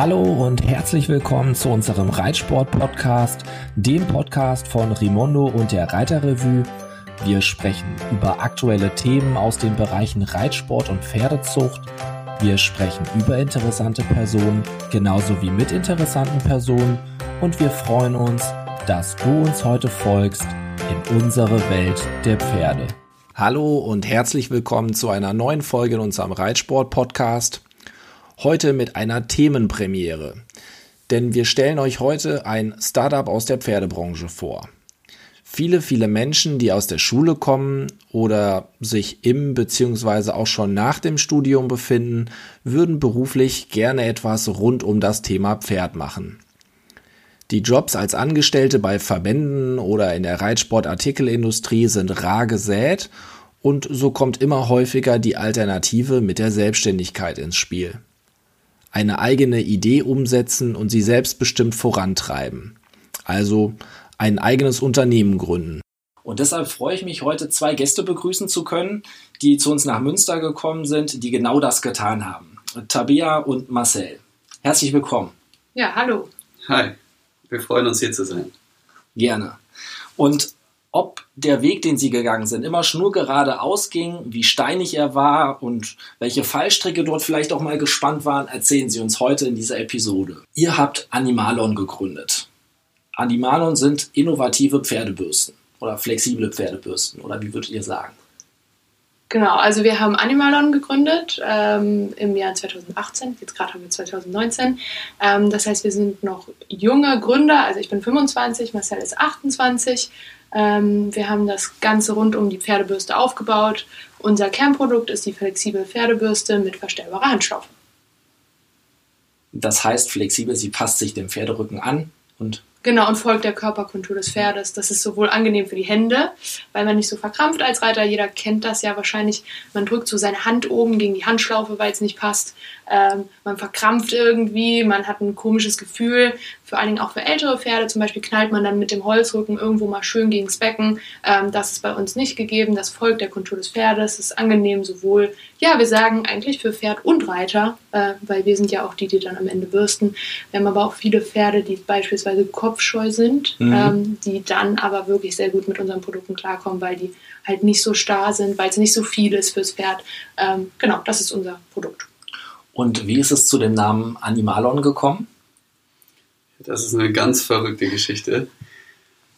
Hallo und herzlich willkommen zu unserem Reitsport-Podcast, dem Podcast von Rimondo und der Reiterrevue. Wir sprechen über aktuelle Themen aus den Bereichen Reitsport und Pferdezucht. Wir sprechen über interessante Personen, genauso wie mit interessanten Personen. Und wir freuen uns, dass du uns heute folgst in unsere Welt der Pferde. Hallo und herzlich willkommen zu einer neuen Folge in unserem Reitsport-Podcast. Heute mit einer Themenpremiere. Denn wir stellen euch heute ein Startup aus der Pferdebranche vor. Viele, viele Menschen, die aus der Schule kommen oder sich im bzw. auch schon nach dem Studium befinden, würden beruflich gerne etwas rund um das Thema Pferd machen. Die Jobs als Angestellte bei Verbänden oder in der Reitsportartikelindustrie sind rar gesät und so kommt immer häufiger die Alternative mit der Selbstständigkeit ins Spiel. Eine eigene Idee umsetzen und sie selbstbestimmt vorantreiben. Also ein eigenes Unternehmen gründen. Und deshalb freue ich mich, heute zwei Gäste begrüßen zu können, die zu uns nach Münster gekommen sind, die genau das getan haben. Tabea und Marcel. Herzlich willkommen. Ja, hallo. Hi. Wir freuen uns hier zu sein. Gerne. Und ob der Weg, den Sie gegangen sind, immer schnurgerade ausging, wie steinig er war und welche Fallstricke dort vielleicht auch mal gespannt waren, erzählen Sie uns heute in dieser Episode. Ihr habt Animalon gegründet. Animalon sind innovative Pferdebürsten oder flexible Pferdebürsten oder wie würdet ihr sagen? Genau, also wir haben Animalon gegründet ähm, im Jahr 2018, jetzt gerade haben wir 2019. Ähm, das heißt, wir sind noch junge Gründer, also ich bin 25, Marcel ist 28. Ähm, wir haben das Ganze rund um die Pferdebürste aufgebaut. Unser Kernprodukt ist die flexible Pferdebürste mit verstellbarer Handschlaufe. Das heißt flexibel, sie passt sich dem Pferderücken an und Genau, und folgt der Körperkontur des Pferdes. Das ist sowohl angenehm für die Hände, weil man nicht so verkrampft als Reiter. Jeder kennt das ja wahrscheinlich. Man drückt so seine Hand oben gegen die Handschlaufe, weil es nicht passt. Ähm, man verkrampft irgendwie, man hat ein komisches Gefühl. Vor allen Dingen auch für ältere Pferde. Zum Beispiel knallt man dann mit dem Holzrücken irgendwo mal schön gegen das Becken. Ähm, das ist bei uns nicht gegeben. Das folgt der Kontur des Pferdes. Das ist angenehm sowohl, ja, wir sagen eigentlich für Pferd und Reiter, äh, weil wir sind ja auch die, die dann am Ende bürsten. Wir haben aber auch viele Pferde, die beispielsweise kopfscheu sind, mhm. ähm, die dann aber wirklich sehr gut mit unseren Produkten klarkommen, weil die halt nicht so starr sind, weil es nicht so viel ist fürs Pferd. Ähm, genau, das ist unser Produkt. Und wie ist es zu dem Namen Animalon gekommen? Das ist eine ganz verrückte Geschichte.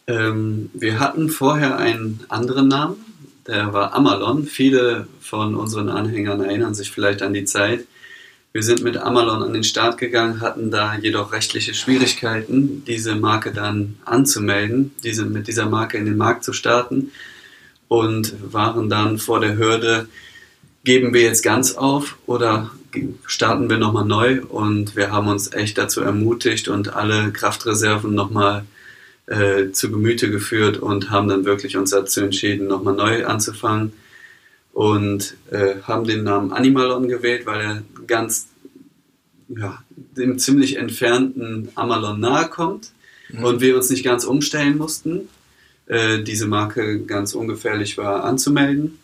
Ähm, wir hatten vorher einen anderen Namen, der war Amalon. Viele von unseren Anhängern erinnern sich vielleicht an die Zeit. Wir sind mit Amalon an den Start gegangen, hatten da jedoch rechtliche Schwierigkeiten, diese Marke dann anzumelden, diese, mit dieser Marke in den Markt zu starten und waren dann vor der Hürde, geben wir jetzt ganz auf oder starten wir nochmal neu und wir haben uns echt dazu ermutigt und alle Kraftreserven nochmal äh, zu Gemüte geführt und haben dann wirklich uns dazu entschieden, nochmal neu anzufangen und äh, haben den Namen Animalon gewählt, weil er ganz ja, dem ziemlich entfernten Amalon nahe kommt mhm. und wir uns nicht ganz umstellen mussten. Äh, diese Marke ganz ungefährlich war anzumelden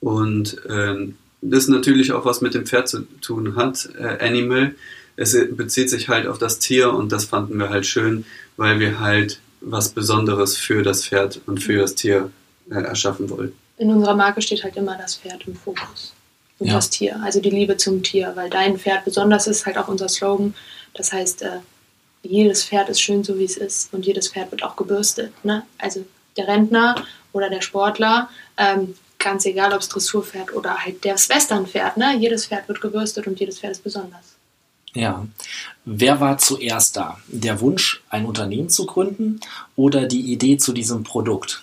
und ähm, das natürlich auch was mit dem Pferd zu tun hat, äh, Animal. Es bezieht sich halt auf das Tier und das fanden wir halt schön, weil wir halt was Besonderes für das Pferd und für das Tier äh, erschaffen wollten. In unserer Marke steht halt immer das Pferd im Fokus und ja. das Tier, also die Liebe zum Tier, weil dein Pferd besonders ist, halt auch unser Slogan. Das heißt, äh, jedes Pferd ist schön so wie es ist und jedes Pferd wird auch gebürstet. Ne? Also der Rentner oder der Sportler ähm, ganz egal, ob es Dressurpferd oder halt das Westernpferd, ne? Jedes Pferd wird gebürstet und jedes Pferd ist besonders. Ja. Wer war zuerst da? Der Wunsch, ein Unternehmen zu gründen oder die Idee zu diesem Produkt?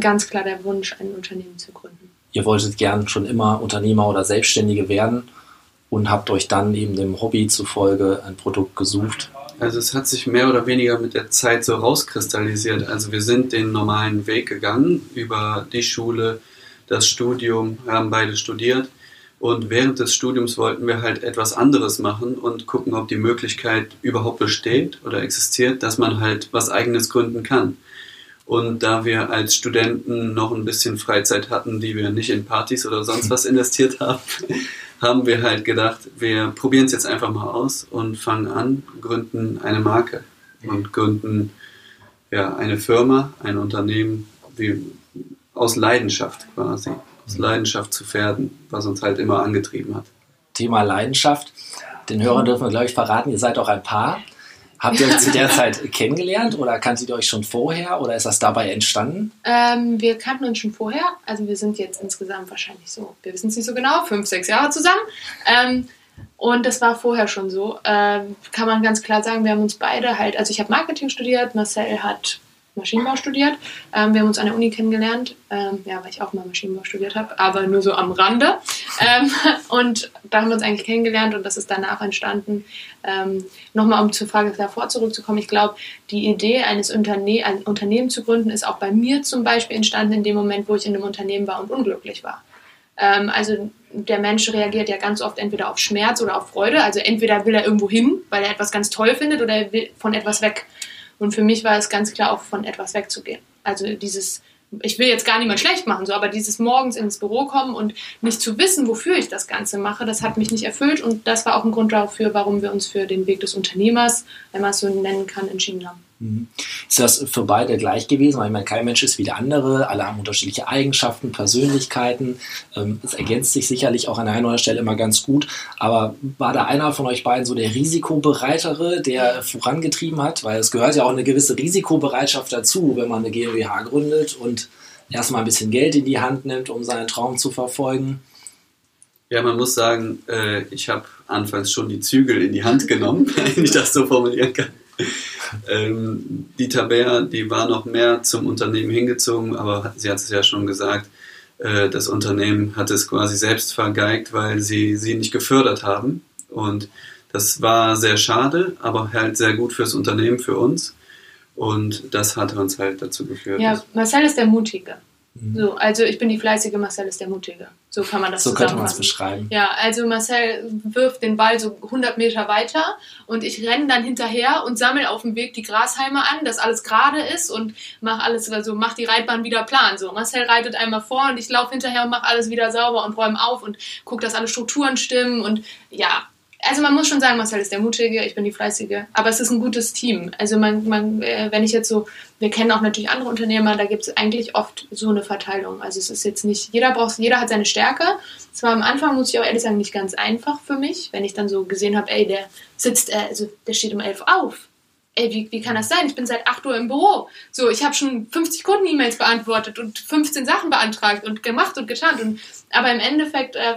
Ganz klar der Wunsch, ein Unternehmen zu gründen. Ihr wolltet gern schon immer Unternehmer oder Selbstständige werden und habt euch dann eben dem Hobby zufolge ein Produkt gesucht, also es hat sich mehr oder weniger mit der Zeit so rauskristallisiert. Also wir sind den normalen Weg gegangen über die Schule, das Studium, haben beide studiert. Und während des Studiums wollten wir halt etwas anderes machen und gucken, ob die Möglichkeit überhaupt besteht oder existiert, dass man halt was eigenes gründen kann. Und da wir als Studenten noch ein bisschen Freizeit hatten, die wir nicht in Partys oder sonst was investiert haben, haben wir halt gedacht, wir probieren es jetzt einfach mal aus und fangen an, gründen eine Marke und gründen ja, eine Firma, ein Unternehmen wie, aus Leidenschaft quasi, aus Leidenschaft zu Pferden, was uns halt immer angetrieben hat. Thema Leidenschaft. Den Hörern dürfen wir, glaube ich, verraten, ihr seid auch ein Paar. Habt ihr euch zu der Zeit kennengelernt oder kanntet ihr euch schon vorher oder ist das dabei entstanden? Ähm, wir kannten uns schon vorher. Also wir sind jetzt insgesamt wahrscheinlich so, wir wissen es nicht so genau, fünf, sechs Jahre zusammen. Ähm, und das war vorher schon so. Ähm, kann man ganz klar sagen, wir haben uns beide halt, also ich habe Marketing studiert, Marcel hat Maschinenbau studiert. Ähm, wir haben uns an der Uni kennengelernt, ähm, ja, weil ich auch mal Maschinenbau studiert habe, aber nur so am Rande. Ähm, und da haben wir uns eigentlich kennengelernt und das ist danach entstanden. Ähm, Nochmal, um zur Frage davor zurückzukommen, ich glaube, die Idee eines Unterne ein Unternehmen zu gründen, ist auch bei mir zum Beispiel entstanden in dem Moment, wo ich in einem Unternehmen war und unglücklich war. Ähm, also der Mensch reagiert ja ganz oft entweder auf Schmerz oder auf Freude. Also entweder will er irgendwo hin, weil er etwas ganz toll findet, oder er will von etwas weg. Und für mich war es ganz klar, auch von etwas wegzugehen. Also dieses, ich will jetzt gar niemand schlecht machen, so, aber dieses morgens ins Büro kommen und nicht zu wissen, wofür ich das Ganze mache, das hat mich nicht erfüllt. Und das war auch ein Grund dafür, warum wir uns für den Weg des Unternehmers, wenn man es so nennen kann, entschieden haben. Mhm. Ist das für beide gleich gewesen? Weil ich meine, kein Mensch ist wie der andere, alle haben unterschiedliche Eigenschaften, Persönlichkeiten. Ähm, es ergänzt sich sicherlich auch an einer oder Stelle immer ganz gut. Aber war da einer von euch beiden so der Risikobereitere, der vorangetrieben hat? Weil es gehört ja auch eine gewisse Risikobereitschaft dazu, wenn man eine GmbH gründet und erstmal ein bisschen Geld in die Hand nimmt, um seinen Traum zu verfolgen. Ja, man muss sagen, äh, ich habe anfangs schon die Zügel in die Hand genommen, wenn ich das so formulieren kann ähm, die Tabea, die war noch mehr zum Unternehmen hingezogen, aber sie hat es ja schon gesagt, äh, das Unternehmen hat es quasi selbst vergeigt, weil sie sie nicht gefördert haben. Und das war sehr schade, aber halt sehr gut fürs Unternehmen, für uns. Und das hat uns halt dazu geführt. Ja, Marcel ist der Mutige. Mhm. So, also ich bin die fleißige, Marcel ist der Mutige. So kann man das So könnte man es beschreiben. Ja, also Marcel wirft den Ball so 100 Meter weiter und ich renne dann hinterher und sammle auf dem Weg die Grashalme an, dass alles gerade ist und mache alles, also mach die Reitbahn wieder plan. So, Marcel reitet einmal vor und ich laufe hinterher und mache alles wieder sauber und räume auf und gucke, dass alle Strukturen stimmen und ja, also man muss schon sagen, Marcel ist der Mutige, ich bin die Fleißige, aber es ist ein gutes Team. Also man, man äh, wenn ich jetzt so, wir kennen auch natürlich andere Unternehmer, da gibt es eigentlich oft so eine Verteilung. Also es ist jetzt nicht, jeder braucht, jeder hat seine Stärke. Es war am Anfang, muss ich auch ehrlich sagen, nicht ganz einfach für mich, wenn ich dann so gesehen habe, ey, der sitzt, äh, also der steht um elf auf. Ey, wie, wie kann das sein? Ich bin seit 8 Uhr im Büro. So, ich habe schon 50 Kunden-E-Mails beantwortet und 15 Sachen beantragt und gemacht und getan. Und, aber im Endeffekt äh,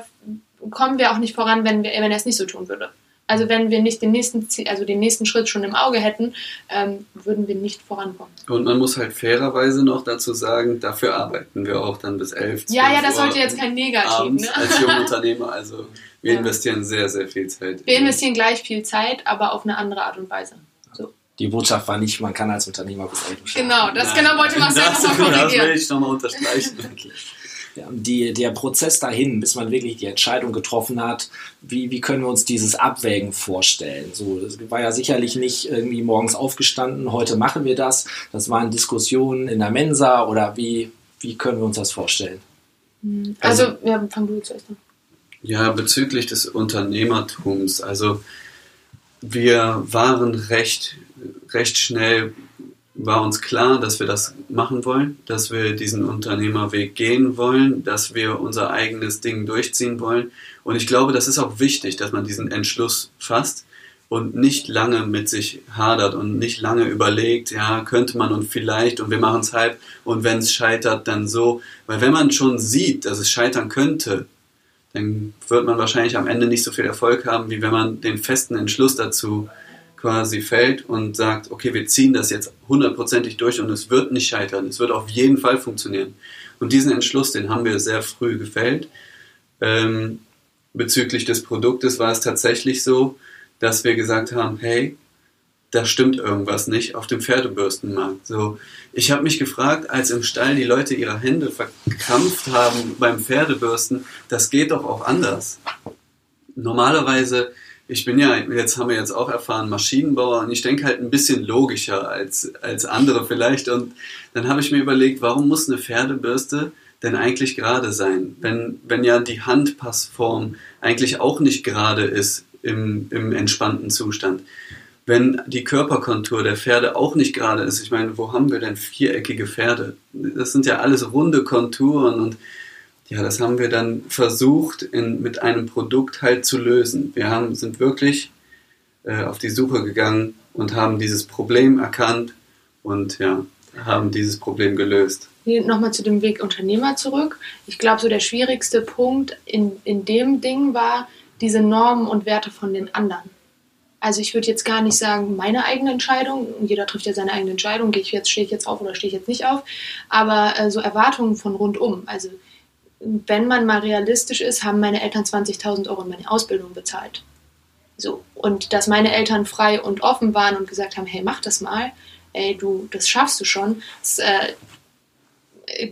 kommen wir auch nicht voran, wenn, wir, wenn er es nicht so tun würde. Also wenn wir nicht den nächsten, also den nächsten Schritt schon im Auge hätten, ähm, würden wir nicht vorankommen. Und man muss halt fairerweise noch dazu sagen, dafür arbeiten wir auch dann bis elf. Ja, ja, das sollte jetzt kein Negativ. Ne? Als Jungunternehmer, also wir ja. investieren sehr, sehr viel Zeit. Wir investieren gleich viel Zeit, aber auf eine andere Art und Weise. So. Die Botschaft war nicht, man kann als Unternehmer bis elf Genau, das Nein. genau wollte man selber noch korrigieren. Das will ich nochmal unterstreichen. okay die, der Prozess dahin, bis man wirklich die Entscheidung getroffen hat, wie, wie können wir uns dieses Abwägen vorstellen? So, das war ja sicherlich nicht irgendwie morgens aufgestanden, heute machen wir das. Das waren Diskussionen in der Mensa oder wie, wie können wir uns das vorstellen? Hm, also, also ja, fang du zuerst an. Ja, bezüglich des Unternehmertums. Also wir waren recht, recht schnell war uns klar, dass wir das machen wollen, dass wir diesen Unternehmerweg gehen wollen, dass wir unser eigenes Ding durchziehen wollen. Und ich glaube, das ist auch wichtig, dass man diesen Entschluss fasst und nicht lange mit sich hadert und nicht lange überlegt, ja, könnte man und vielleicht und wir machen es halb und wenn es scheitert, dann so. Weil wenn man schon sieht, dass es scheitern könnte, dann wird man wahrscheinlich am Ende nicht so viel Erfolg haben, wie wenn man den festen Entschluss dazu quasi fällt und sagt, okay, wir ziehen das jetzt hundertprozentig durch und es wird nicht scheitern, es wird auf jeden Fall funktionieren. Und diesen Entschluss, den haben wir sehr früh gefällt. Ähm, bezüglich des Produktes war es tatsächlich so, dass wir gesagt haben, hey, da stimmt irgendwas nicht auf dem Pferdebürstenmarkt. So, ich habe mich gefragt, als im Stall die Leute ihre Hände verkrampft haben beim Pferdebürsten, das geht doch auch anders. Normalerweise ich bin ja, jetzt haben wir jetzt auch erfahren, Maschinenbauer und ich denke halt ein bisschen logischer als, als andere vielleicht. Und dann habe ich mir überlegt, warum muss eine Pferdebürste denn eigentlich gerade sein? Wenn, wenn ja die Handpassform eigentlich auch nicht gerade ist im, im entspannten Zustand. Wenn die Körperkontur der Pferde auch nicht gerade ist. Ich meine, wo haben wir denn viereckige Pferde? Das sind ja alles runde Konturen und ja, das haben wir dann versucht, in, mit einem Produkt halt zu lösen. Wir haben, sind wirklich äh, auf die Suche gegangen und haben dieses Problem erkannt und ja, haben dieses Problem gelöst. Nochmal zu dem Weg Unternehmer zurück. Ich glaube, so der schwierigste Punkt in, in dem Ding war diese Normen und Werte von den anderen. Also ich würde jetzt gar nicht sagen, meine eigene Entscheidung, jeder trifft ja seine eigene Entscheidung, gehe ich jetzt, stehe ich jetzt auf oder stehe ich jetzt nicht auf, aber äh, so Erwartungen von rundum. Also wenn man mal realistisch ist, haben meine Eltern 20.000 Euro in meine Ausbildung bezahlt. So. Und dass meine Eltern frei und offen waren und gesagt haben, hey, mach das mal, ey, du, das schaffst du schon, das, äh,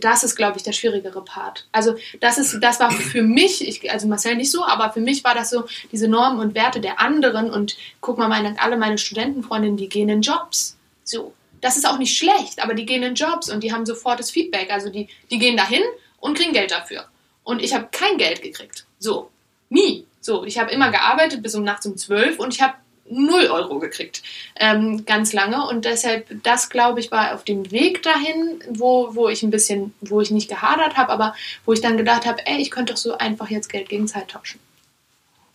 das ist, glaube ich, der schwierigere Part. Also das ist, das war für mich, ich, also Marcel nicht so, aber für mich war das so, diese Normen und Werte der anderen und guck mal, meine, alle meine Studentenfreundinnen, die gehen in Jobs. So. Das ist auch nicht schlecht, aber die gehen in Jobs und die haben sofort das Feedback. Also die, die gehen dahin und kriegen Geld dafür. Und ich habe kein Geld gekriegt. So. Nie. So. Ich habe immer gearbeitet bis um nachts um zwölf und ich habe 0 Euro gekriegt. Ähm, ganz lange. Und deshalb, das glaube ich, war auf dem Weg dahin, wo, wo ich ein bisschen, wo ich nicht gehadert habe, aber wo ich dann gedacht habe, ey, ich könnte doch so einfach jetzt Geld gegen Zeit tauschen.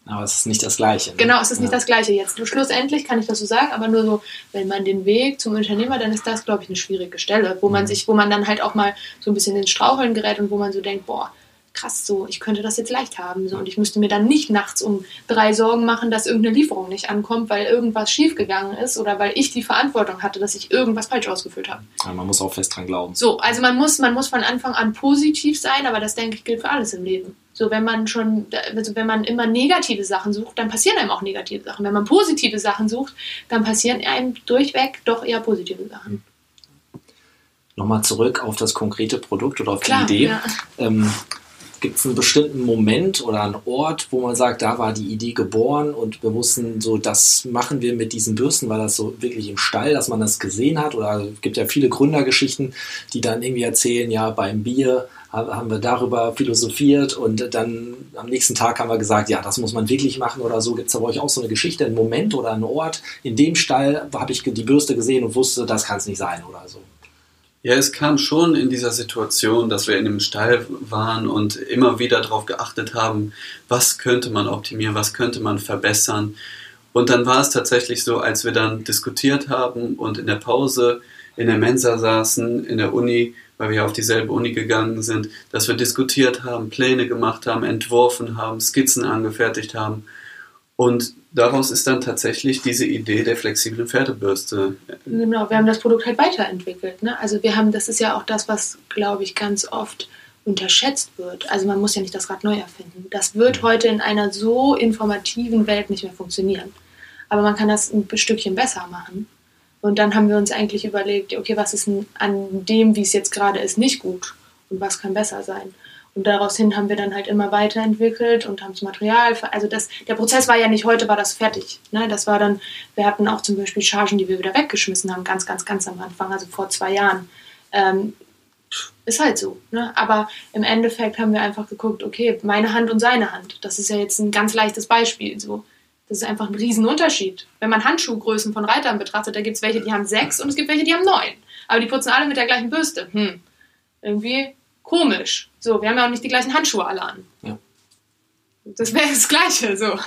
Aber es ist nicht das Gleiche. Ne? Genau, es ist ja. nicht das Gleiche jetzt. Schlussendlich kann ich das so sagen, aber nur so, wenn man den Weg zum Unternehmer, dann ist das, glaube ich, eine schwierige Stelle, wo man mhm. sich, wo man dann halt auch mal so ein bisschen ins Straucheln gerät und wo man so denkt, boah, krass, so, ich könnte das jetzt leicht haben. So, und ich müsste mir dann nicht nachts um drei Sorgen machen, dass irgendeine Lieferung nicht ankommt, weil irgendwas schiefgegangen ist oder weil ich die Verantwortung hatte, dass ich irgendwas falsch ausgefüllt habe. Ja, man muss auch fest dran glauben. So, also man muss, man muss von Anfang an positiv sein, aber das denke ich gilt für alles im Leben. So, wenn man schon, also wenn man immer negative Sachen sucht, dann passieren einem auch negative Sachen. Wenn man positive Sachen sucht, dann passieren einem durchweg doch eher positive Sachen. Nochmal zurück auf das konkrete Produkt oder auf Klar, die Idee. Ja. Ähm, Gibt es einen bestimmten Moment oder einen Ort, wo man sagt, da war die Idee geboren und wir wussten so, das machen wir mit diesen Bürsten, war das so wirklich im Stall, dass man das gesehen hat? Oder es gibt ja viele Gründergeschichten, die dann irgendwie erzählen, ja, beim Bier haben wir darüber philosophiert und dann am nächsten Tag haben wir gesagt, ja, das muss man wirklich machen oder so. Gibt es da bei euch auch so eine Geschichte, einen Moment oder einen Ort? In dem Stall habe ich die Bürste gesehen und wusste, das kann es nicht sein oder so. Ja, es kam schon in dieser Situation, dass wir in dem Stall waren und immer wieder darauf geachtet haben, was könnte man optimieren, was könnte man verbessern. Und dann war es tatsächlich so, als wir dann diskutiert haben und in der Pause in der Mensa saßen, in der Uni, weil wir auf dieselbe Uni gegangen sind, dass wir diskutiert haben, Pläne gemacht haben, entworfen haben, Skizzen angefertigt haben. Und daraus ist dann tatsächlich diese Idee der flexiblen Pferdebürste. Genau, wir haben das Produkt halt weiterentwickelt. Ne? Also wir haben, das ist ja auch das, was, glaube ich, ganz oft unterschätzt wird. Also man muss ja nicht das Rad neu erfinden. Das wird mhm. heute in einer so informativen Welt nicht mehr funktionieren. Aber man kann das ein Stückchen besser machen. Und dann haben wir uns eigentlich überlegt, okay, was ist an dem, wie es jetzt gerade ist, nicht gut und was kann besser sein. Und daraus hin haben wir dann halt immer weiterentwickelt und haben das Material, also das, der Prozess war ja nicht heute, war das fertig. Ne? Das war dann, wir hatten auch zum Beispiel Chargen, die wir wieder weggeschmissen haben, ganz, ganz, ganz am Anfang, also vor zwei Jahren. Ähm, ist halt so. Ne? Aber im Endeffekt haben wir einfach geguckt, okay, meine Hand und seine Hand. Das ist ja jetzt ein ganz leichtes Beispiel. So. Das ist einfach ein Riesenunterschied. Wenn man Handschuhgrößen von Reitern betrachtet, da gibt es welche, die haben sechs und es gibt welche, die haben neun. Aber die putzen alle mit der gleichen Bürste. Hm. Irgendwie komisch. So, wir haben ja auch nicht die gleichen Handschuhe alle an. Ja. Das wäre das Gleiche, so.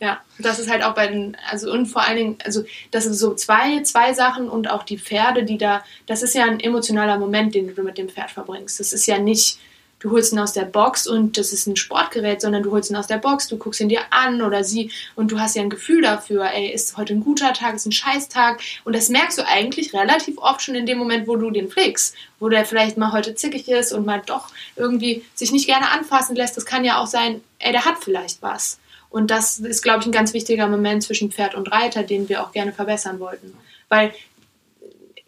Ja, das ist halt auch bei den, also und vor allen Dingen, also das sind so zwei, zwei Sachen und auch die Pferde, die da, das ist ja ein emotionaler Moment, den du mit dem Pferd verbringst. Das ist ja nicht, du holst ihn aus der Box und das ist ein Sportgerät, sondern du holst ihn aus der Box, du guckst ihn dir an oder sie und du hast ja ein Gefühl dafür, ey, ist heute ein guter Tag, ist ein Scheißtag und das merkst du eigentlich relativ oft schon in dem Moment, wo du den pflegst, wo der vielleicht mal heute zickig ist und mal doch irgendwie sich nicht gerne anfassen lässt. Das kann ja auch sein, ey, der hat vielleicht was. Und das ist, glaube ich, ein ganz wichtiger Moment zwischen Pferd und Reiter, den wir auch gerne verbessern wollten. Weil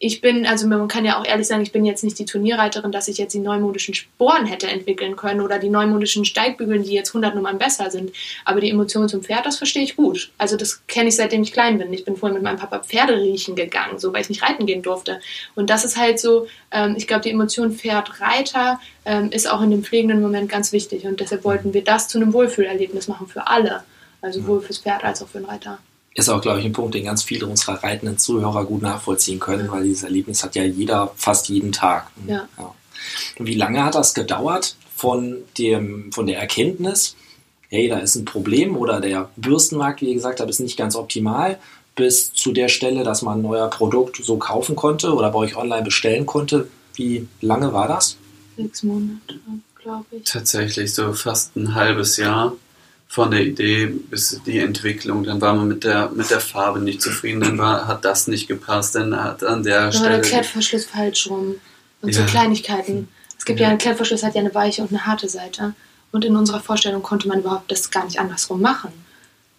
ich bin, also man kann ja auch ehrlich sagen, ich bin jetzt nicht die Turnierreiterin, dass ich jetzt die neumodischen Sporen hätte entwickeln können oder die neumodischen Steigbügeln, die jetzt 100 Nummern besser sind. Aber die Emotionen zum Pferd, das verstehe ich gut. Also das kenne ich seitdem ich klein bin. Ich bin vorher mit meinem Papa Pferde riechen gegangen, so weil ich nicht reiten gehen durfte. Und das ist halt so, ähm, ich glaube, die Emotion Pferd-Reiter ähm, ist auch in dem pflegenden Moment ganz wichtig. Und deshalb wollten wir das zu einem Wohlfühlerlebnis machen für alle. Also sowohl fürs Pferd als auch für den Reiter ist auch, glaube ich, ein Punkt, den ganz viele unserer reitenden Zuhörer gut nachvollziehen können, weil dieses Erlebnis hat ja jeder fast jeden Tag. Ja. ja. Und wie lange hat das gedauert von, dem, von der Erkenntnis, hey, da ist ein Problem oder der Bürstenmarkt, wie ihr gesagt habt, ist nicht ganz optimal, bis zu der Stelle, dass man ein neuer Produkt so kaufen konnte oder bei euch online bestellen konnte? Wie lange war das? Sechs Monate, glaube ich. Tatsächlich so fast ein halbes Jahr von der Idee bis die Entwicklung. Dann war man mit der, mit der Farbe nicht zufrieden, dann war, hat das nicht gepasst, dann hat an der dann Stelle. War der Klettverschluss falsch rum. Und Ja. so Kleinigkeiten. Es gibt ja. Ja. einen Klettverschluss, hat ja eine weiche und eine harte Seite. Und in unserer Vorstellung konnte man überhaupt das gar nicht andersrum machen.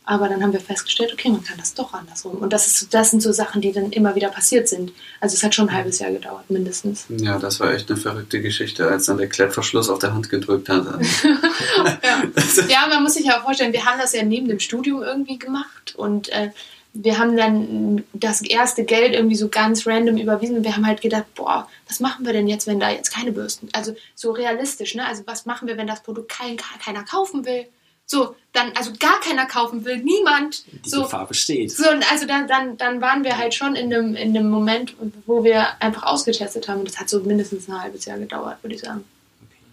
Aber dann haben wir festgestellt, okay, man kann das doch andersrum. Und das, ist, das sind so Sachen, die dann immer wieder passiert sind. Also es hat schon ein halbes Jahr gedauert, mindestens. Ja, das war echt eine verrückte Geschichte, als dann der Klettverschluss auf der Hand gedrückt hat. Ja. ja, man muss sich ja auch vorstellen, wir haben das ja neben dem Studium irgendwie gemacht und äh, wir haben dann das erste Geld irgendwie so ganz random überwiesen und wir haben halt gedacht, boah, was machen wir denn jetzt, wenn da jetzt keine Bürsten, also so realistisch, ne? Also was machen wir, wenn das Produkt kein, keiner kaufen will? So, dann, also gar keiner kaufen will, niemand. Die So, Gefahr besteht. so, und also dann, dann, dann waren wir halt schon in einem, in einem Moment, wo wir einfach ausgetestet haben. Und das hat so mindestens ein halbes Jahr gedauert, würde ich sagen.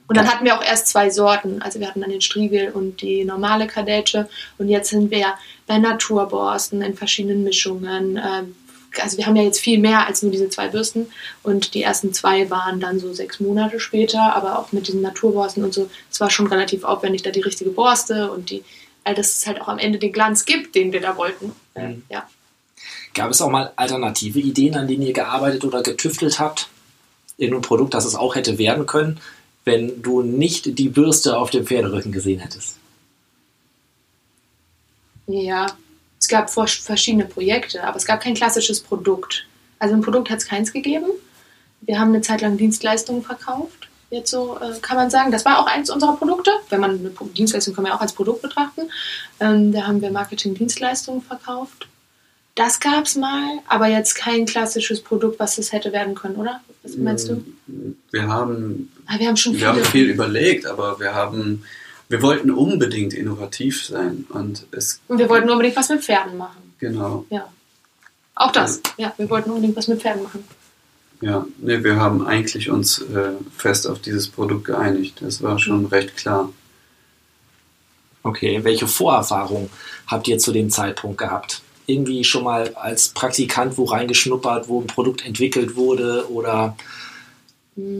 Und dann hatten wir auch erst zwei Sorten. Also wir hatten dann den Striegel und die normale Kadetsche. Und jetzt sind wir ja bei Naturborsten in verschiedenen Mischungen. Ähm, Also wir haben ja jetzt viel mehr als nur diese zwei Bürsten. Und die ersten zwei waren dann so sechs Monate später. Aber auch mit diesen Naturborsten und so. Es war schon relativ aufwendig, da die richtige Borste und die, all dass es halt auch am Ende den Glanz gibt, den wir da wollten. Mhm. Ja. Gab es auch mal alternative Ideen, an denen ihr gearbeitet oder getüftelt habt? Irgendein Produkt, das es auch hätte werden können, wenn du nicht die Bürste auf dem Pferderücken gesehen hättest? Ja, es gab verschiedene Projekte, aber es gab kein klassisches Produkt. Also ein Produkt hat es keins gegeben. Wir haben eine Zeit lang Dienstleistungen verkauft. Jetzt so äh, kann man sagen, das war auch eins unserer Produkte. Wenn man eine Dienstleistung kann man ja auch als Produkt betrachten. Ähm, da haben wir Marketing-Dienstleistungen verkauft. Das gab es mal, aber jetzt kein klassisches Produkt, was es hätte werden können, oder? Was meinst du? Wir haben, Ah, wir haben schon wir haben viel überlegt, aber wir haben, wir wollten unbedingt innovativ sein und es, Und wir wollten unbedingt was mit Pferden machen. genau, Ja. Auch das. Ja, wir wollten unbedingt was mit Pferden machen. ja, nee, wir haben eigentlich uns äh, fest auf dieses Produkt geeinigt. Das war schon recht klar. Okay, welche Vorerfahrung habt ihr zu dem Zeitpunkt gehabt? Irgendwie schon mal als Praktikant wo reingeschnuppert, wo ein Produkt entwickelt wurde oder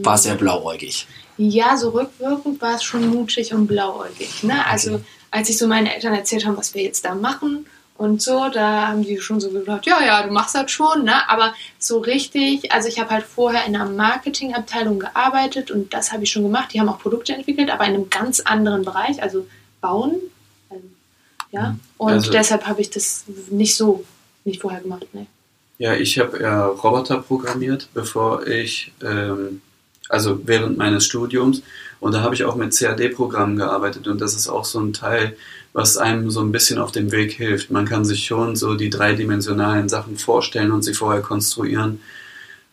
war sehr blauäugig? Ja, so rückwirkend war es schon mutig und blauäugig. Ne? Also als ich so meinen Eltern erzählt habe, was wir jetzt da machen und so, da haben die schon so gesagt, ja, ja, du machst das schon, ne? Aber so richtig, also ich habe halt vorher in einer Marketingabteilung gearbeitet und das habe ich schon gemacht. Die haben auch Produkte entwickelt, aber in einem ganz anderen Bereich, also bauen. Ähm, Ja, und Also- deshalb habe ich das nicht so, nicht vorher gemacht, ne? Ja, ich habe ja Roboter programmiert, bevor ich, ähm, also während meines Studiums. Und da habe ich auch mit CAD-Programmen gearbeitet. Und das ist auch so ein Teil, was einem so ein bisschen auf dem Weg hilft. Man kann sich schon so die dreidimensionalen Sachen vorstellen und sie vorher konstruieren.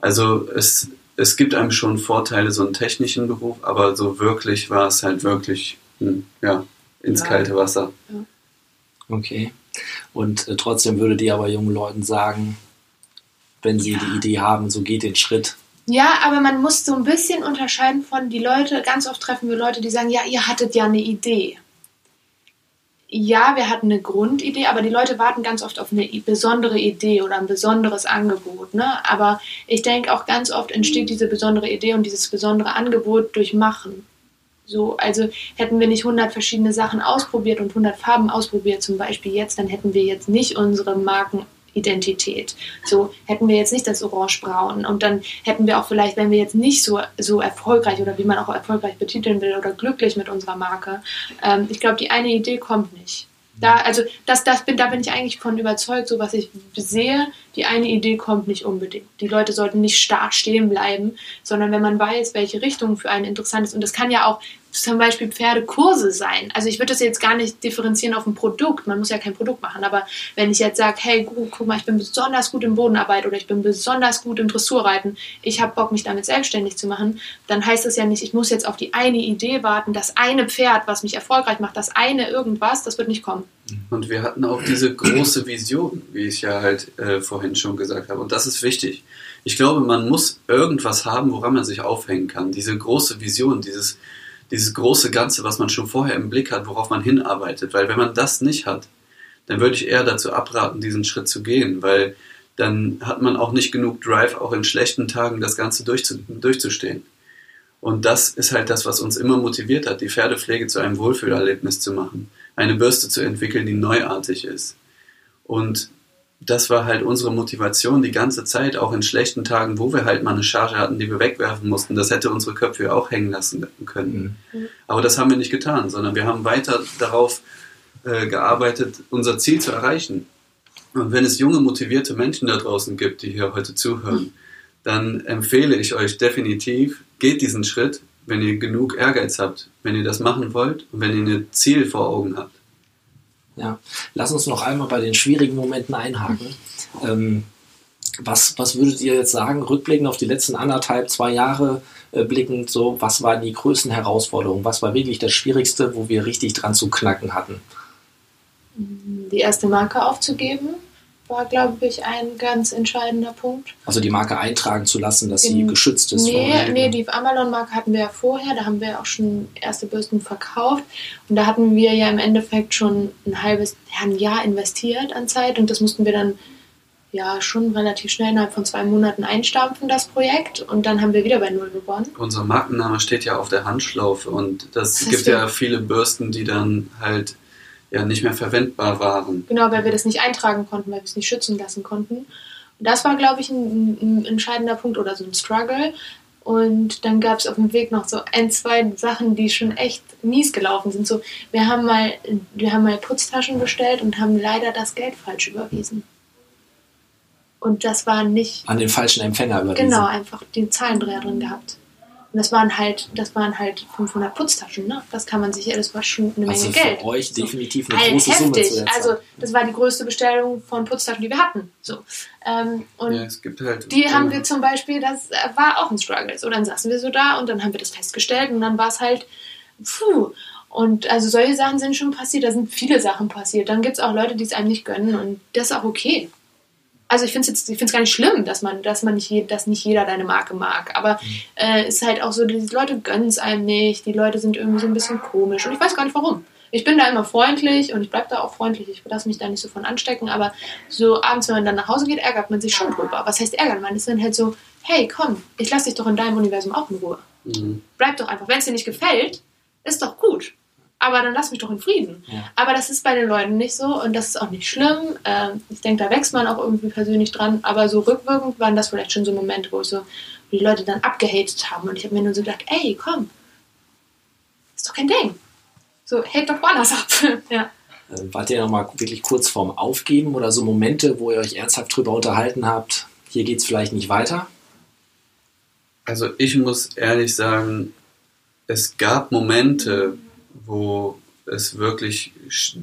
Also es, es gibt einem schon Vorteile, so einen technischen Beruf, aber so wirklich war es halt wirklich, hm, ja, ins kalte Wasser. Okay. Und äh, trotzdem würdet ihr aber jungen Leuten sagen, wenn sie Ja. die Idee haben, so geht den Schritt. Ja, aber man muss so ein bisschen unterscheiden von die Leute, ganz oft treffen wir Leute, die sagen, ja, ihr hattet ja eine Idee. Ja, wir hatten eine Grundidee, aber die Leute warten ganz oft auf eine besondere Idee oder ein besonderes Angebot. Ne? Aber ich denke auch ganz oft entsteht diese besondere Idee und dieses besondere Angebot durch Machen. So, also hätten wir nicht 100 verschiedene Sachen ausprobiert und 100 Farben ausprobiert, zum Beispiel jetzt, dann hätten wir jetzt nicht unsere Markenidentität. So hätten wir jetzt nicht das Orange-Braun und dann hätten wir auch vielleicht, wenn wir jetzt nicht so, so erfolgreich oder wie man auch erfolgreich betiteln will oder glücklich mit unserer Marke, ähm, ich glaube, die eine Idee kommt nicht. Da, also das, das bin, da bin ich eigentlich von überzeugt, so was ich sehe, die eine Idee kommt nicht unbedingt. Die Leute sollten nicht starr stehen bleiben, sondern wenn man weiß, welche Richtung für einen interessant ist. Und das kann ja auch zum Beispiel Pferdekurse sein. Also ich würde das jetzt gar nicht differenzieren auf ein Produkt. Man muss ja kein Produkt machen. Aber wenn ich jetzt sage, hey, guck mal, ich bin besonders gut in Bodenarbeit oder ich bin besonders gut im Dressurreiten, ich habe Bock, mich damit selbstständig zu machen, dann heißt das ja nicht, ich muss jetzt auf die eine Idee warten, das eine Pferd, was mich erfolgreich macht, das eine irgendwas, das wird nicht kommen. Und wir hatten auch diese große Vision, wie ich ja halt äh, vorhin schon gesagt habe. Und das ist wichtig. Ich glaube, man muss irgendwas haben, woran man sich aufhängen kann. Diese große Vision, dieses dieses große Ganze, was man schon vorher im Blick hat, worauf man hinarbeitet. Weil wenn man das nicht hat, dann würde ich eher dazu abraten, diesen Schritt zu gehen, weil dann hat man auch nicht genug Drive, auch in schlechten Tagen das Ganze durchzu, durchzustehen. Und das ist halt das, was uns immer motiviert hat, die Pferdepflege zu einem Wohlfühlerlebnis zu machen, eine Bürste zu entwickeln, die neuartig ist. Und das war halt unsere Motivation die ganze Zeit, auch in schlechten Tagen, wo wir halt mal eine Charge hatten, die wir wegwerfen mussten. Das hätte unsere Köpfe auch hängen lassen können. Mhm. Aber das haben wir nicht getan, sondern wir haben weiter darauf äh, gearbeitet, unser Ziel zu erreichen. Und wenn es junge, motivierte Menschen da draußen gibt, die hier heute zuhören, dann empfehle ich euch definitiv, geht diesen Schritt, wenn ihr genug Ehrgeiz habt, wenn ihr das machen wollt und wenn ihr ein Ziel vor Augen habt. Ja, lass uns noch einmal bei den schwierigen Momenten einhaken. Ähm, was, was würdet ihr jetzt sagen, rückblickend auf die letzten anderthalb, zwei Jahre äh, blickend, so, was waren die größten Herausforderungen? Was war wirklich das Schwierigste, wo wir richtig dran zu knacken hatten? Die erste Marke aufzugeben, war, glaube ich, ein ganz entscheidender Punkt. Also die Marke eintragen zu lassen, dass In, sie geschützt ist? Nee, nee die Amalon-Marke hatten wir ja vorher, da haben wir auch schon erste Bürsten verkauft und da hatten wir ja im Endeffekt schon ein halbes, ja, ein Jahr investiert an Zeit und das mussten wir dann ja schon relativ schnell innerhalb von zwei Monaten einstampfen, das Projekt. Und dann haben wir wieder bei Null gewonnen. Unser Markenname steht ja auf der Handschlaufe und das, das gibt ja viele Bürsten, die dann halt ja nicht mehr verwendbar waren. Genau, weil wir das nicht eintragen konnten, weil wir es nicht schützen lassen konnten. Und das war, glaube ich, ein, ein entscheidender Punkt oder so ein Struggle. Und dann gab es auf dem Weg noch so ein, zwei Sachen, die schon echt mies gelaufen sind. So, wir haben mal, wir haben mal Putztaschen bestellt und haben leider das Geld falsch überwiesen. Und das war nicht. An den falschen Empfänger überwiesen. Genau, einfach den Zahlendreher drin gehabt. Und das waren halt, das waren halt 500 Putztaschen, ne? Das kann man sich, das war schon eine Menge also Geld. für euch definitiv eine halt große heftig. Summe zu Also das war die größte Bestellung von Putztaschen, die wir hatten. So. Ähm, und ja, es gibt halt, die haben wir zum Beispiel, das war auch ein Struggle. So, dann saßen wir so da und dann haben wir das festgestellt und dann war es halt, puh. Und also solche Sachen sind schon passiert, da sind viele Sachen passiert. Dann gibt es auch Leute, die es einem nicht gönnen und das ist auch okay also ich finde es jetzt, gar nicht schlimm, dass man, dass man nicht, dass nicht jeder deine Marke mag. Aber mhm. äh, es ist halt auch so, die Leute gönnen es einem nicht, die Leute sind irgendwie so ein bisschen komisch und ich weiß gar nicht warum. Ich bin da immer freundlich und ich bleibe da auch freundlich. Ich lasse mich da nicht so von anstecken, aber so abends, wenn man dann nach Hause geht, ärgert man sich schon drüber. Was heißt ärgern? Man ist dann halt so, hey, komm, ich lasse dich doch in deinem Universum auch in Ruhe. Mhm. Bleib doch einfach. Wenn es dir nicht gefällt, ist doch gut aber dann lass mich doch in Frieden. Ja. Aber das ist bei den Leuten nicht so und das ist auch nicht schlimm. Ähm, ich denke, da wächst man auch irgendwie persönlich dran, aber so rückwirkend waren das vielleicht schon so Momente, wo, so, wo die Leute dann abgehatet haben und ich habe mir nur so gedacht, ey, komm, ist doch kein Ding. So, hate doch woanders ab. ja. Äh, wart ihr nochmal wirklich kurz vorm Aufgeben oder so Momente, wo ihr euch ernsthaft drüber unterhalten habt, hier geht es vielleicht nicht weiter? Also ich muss ehrlich sagen, es gab Momente, wo es wirklich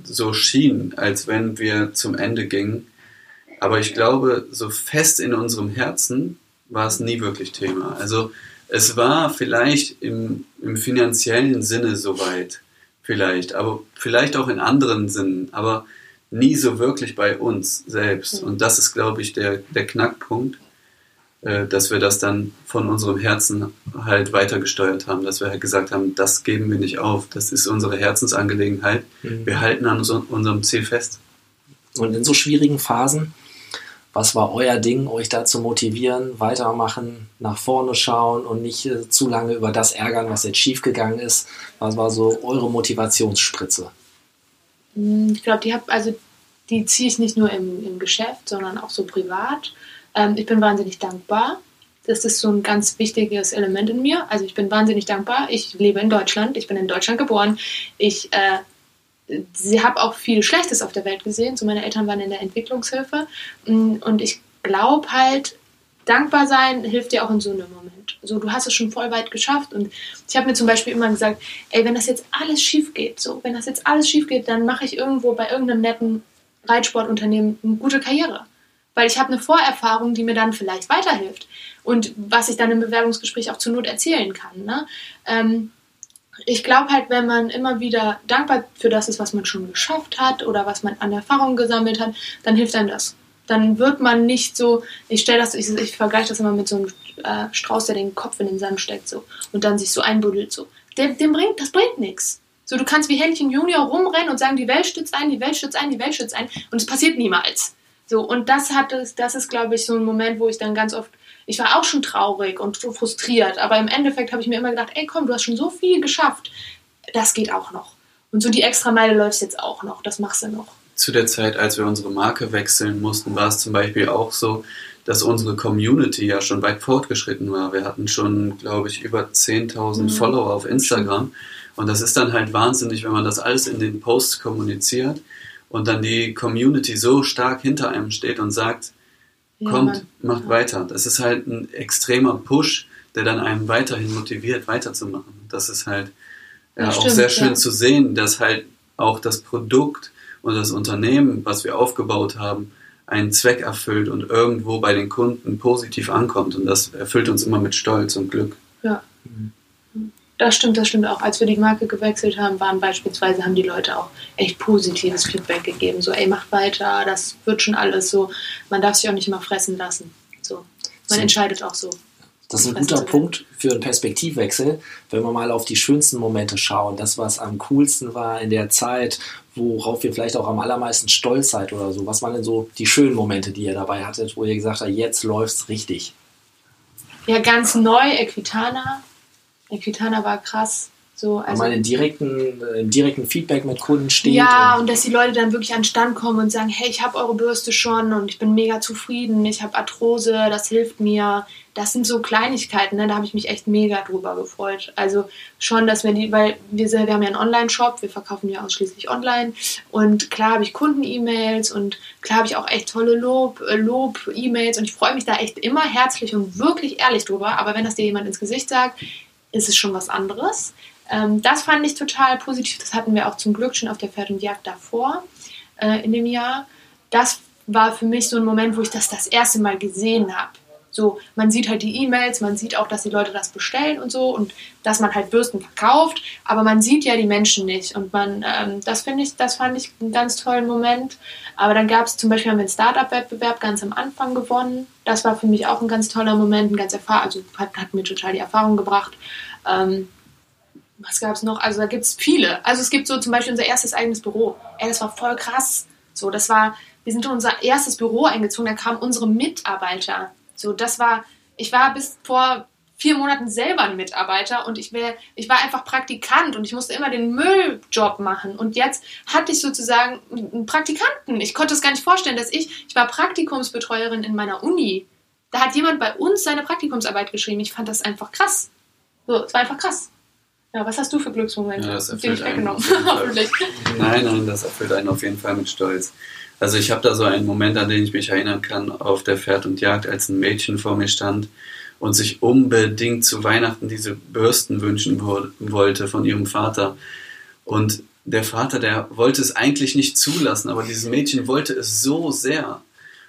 so schien, als wenn wir zum Ende gingen. Aber ich glaube, so fest in unserem Herzen war es nie wirklich Thema. Also es war vielleicht im, im finanziellen Sinne soweit, vielleicht, aber vielleicht auch in anderen Sinnen, aber nie so wirklich bei uns selbst. Und das ist, glaube ich, der, der Knackpunkt. Äh, dass wir das dann von unserem Herzen halt weitergesteuert haben, dass wir halt gesagt haben, das geben wir nicht auf, das ist unsere Herzensangelegenheit, mhm. wir halten an unserem Ziel fest. Und in so schwierigen Phasen, was war euer Ding, euch da zu motivieren, weitermachen, nach vorne schauen und nicht äh, zu lange über das ärgern, was jetzt schiefgegangen ist? Was war so eure Motivationsspritze? Hm, ich glaube, die, also, die ziehe ich nicht nur im, im Geschäft, sondern auch so privat. Ähm, ich bin wahnsinnig dankbar. Das ist so ein ganz wichtiges Element in mir. Also ich bin wahnsinnig dankbar. Ich lebe in Deutschland. Ich bin in Deutschland geboren. Ich äh, habe auch viel Schlechtes auf der Welt gesehen. So meine Eltern waren in der Entwicklungshilfe mm, und ich glaube halt, dankbar sein hilft dir auch in so einem Moment. So, du hast es schon voll weit geschafft und ich habe mir zum Beispiel immer gesagt, ey, wenn das jetzt alles schief geht, so, wenn das jetzt alles schief geht, dann mache ich irgendwo bei irgendeinem netten Reitsportunternehmen eine gute Karriere. Weil ich habe eine Vorerfahrung, die mir dann vielleicht weiterhilft und was ich dann im Bewerbungsgespräch auch zur Not erzählen kann. Ne? Ähm, ich glaube halt, wenn man immer wieder dankbar für das ist, was man schon geschafft hat oder was man an Erfahrung gesammelt hat, dann hilft einem das. Dann wird man nicht so, ich stelle das, ich, ich vergleiche das immer mit so einem äh, Strauß, der den Kopf in den Sand steckt so und dann sich so einbuddelt so. Dem, dem bringt, das bringt nichts. So, du kannst wie Händchen Junior rumrennen und sagen, die Welt stützt ein, die Welt stützt ein, die Welt stützt ein und es passiert niemals. So, und das hat es, das ist, glaube ich, so ein Moment, wo ich dann ganz oft, ich war auch schon traurig und so frustriert, aber im Endeffekt habe ich mir immer gedacht, ey komm, du hast schon so viel geschafft, das geht auch noch. Und so die extra Meile läufst jetzt auch noch, das machst du noch zu der Zeit, als wir unsere Marke wechseln mussten, war es zum Beispiel auch so, dass unsere Community ja schon weit fortgeschritten war. Wir hatten schon, glaube ich, über 10.000 mhm. Follower auf Instagram. Und das ist dann halt wahnsinnig, wenn man das alles in den Posts kommuniziert und dann die Community so stark hinter einem steht und sagt, ja, kommt, Mann. macht ja. weiter. Das ist halt ein extremer Push, der dann einem weiterhin motiviert, weiterzumachen. Das ist halt ja, auch sehr schön zu sehen, dass halt auch das Produkt und das Unternehmen, was wir aufgebaut haben, einen Zweck erfüllt und irgendwo bei den Kunden positiv ankommt. Und das erfüllt uns immer mit Stolz und Glück. Ja. Das stimmt, das stimmt auch. Als wir die Marke gewechselt haben, waren beispielsweise, haben die Leute auch echt positives Feedback gegeben. So, ey, mach weiter, das wird schon alles so. Man darf sich auch nicht immer fressen lassen. So. Man so. entscheidet auch so. Das ist ein guter Punkt für einen Perspektivwechsel, wenn wir mal auf die schönsten Momente schauen. Das, was am coolsten war in der Zeit, worauf ihr vielleicht auch am allermeisten stolz seid oder so. Was waren denn so die schönen Momente, die ihr dabei hattet, wo ihr gesagt habt, jetzt läuft's richtig? Ja, ganz neu, Equitana. Equitana war krass. So, also, in direkten, äh, im direkten Feedback mit Kunden steht. Ja, und, und dass die Leute dann wirklich an den Stand kommen und sagen, hey, ich habe eure Bürste schon und ich bin mega zufrieden, ich habe Arthrose, das hilft mir. Das sind so Kleinigkeiten, ne? da habe ich mich echt mega drüber gefreut. Also schon, dass wir die, weil wir, wir haben ja einen Online-Shop, wir verkaufen ja ausschließlich online und klar habe ich Kunden-E-Mails und klar habe ich auch echt tolle Lob, äh, Lob-E-Mails und ich freue mich da echt immer herzlich und wirklich ehrlich drüber, aber wenn das dir jemand ins Gesicht sagt, ist es schon was anderes. Ähm, das fand ich total positiv. Das hatten wir auch zum Glück schon auf der Pferd und Jagd davor äh, in dem Jahr. Das war für mich so ein Moment, wo ich das das erste Mal gesehen habe. So, man sieht halt die E-Mails, man sieht auch, dass die Leute das bestellen und so und dass man halt Bürsten verkauft, aber man sieht ja die Menschen nicht und man, ähm, das finde ich, das fand ich einen ganz tollen Moment. Aber dann gab es zum Beispiel haben wir einen Startup-Wettbewerb ganz am Anfang gewonnen. Das war für mich auch ein ganz toller Moment, ein ganz Erfahrung, also hat, hat, mir total die Erfahrung gebracht. Ähm, was gab es noch? Also da gibt es viele. Also es gibt so zum Beispiel unser erstes eigenes Büro. Ey, das war voll krass. So, das war, wir sind in unser erstes Büro eingezogen, da kamen unsere Mitarbeiter. So, das war, ich war bis vor vier Monaten selber ein Mitarbeiter und ich, wär, ich war einfach Praktikant und ich musste immer den Mülljob machen. Und jetzt hatte ich sozusagen einen Praktikanten. Ich konnte es gar nicht vorstellen, dass ich, ich war Praktikumsbetreuerin in meiner Uni. Da hat jemand bei uns seine Praktikumsarbeit geschrieben. Ich fand das einfach krass. So, es war einfach krass. Ja, was hast du für Glücksmomente? Ja, das erfüllt einen nein, nein, das erfüllt einen auf jeden Fall mit Stolz. Also ich habe da so einen Moment, an den ich mich erinnern kann, auf der Pferd und Jagd, als ein Mädchen vor mir stand und sich unbedingt zu Weihnachten diese Bürsten wünschen wollte von ihrem Vater. Und der Vater, der wollte es eigentlich nicht zulassen, aber dieses Mädchen wollte es so sehr.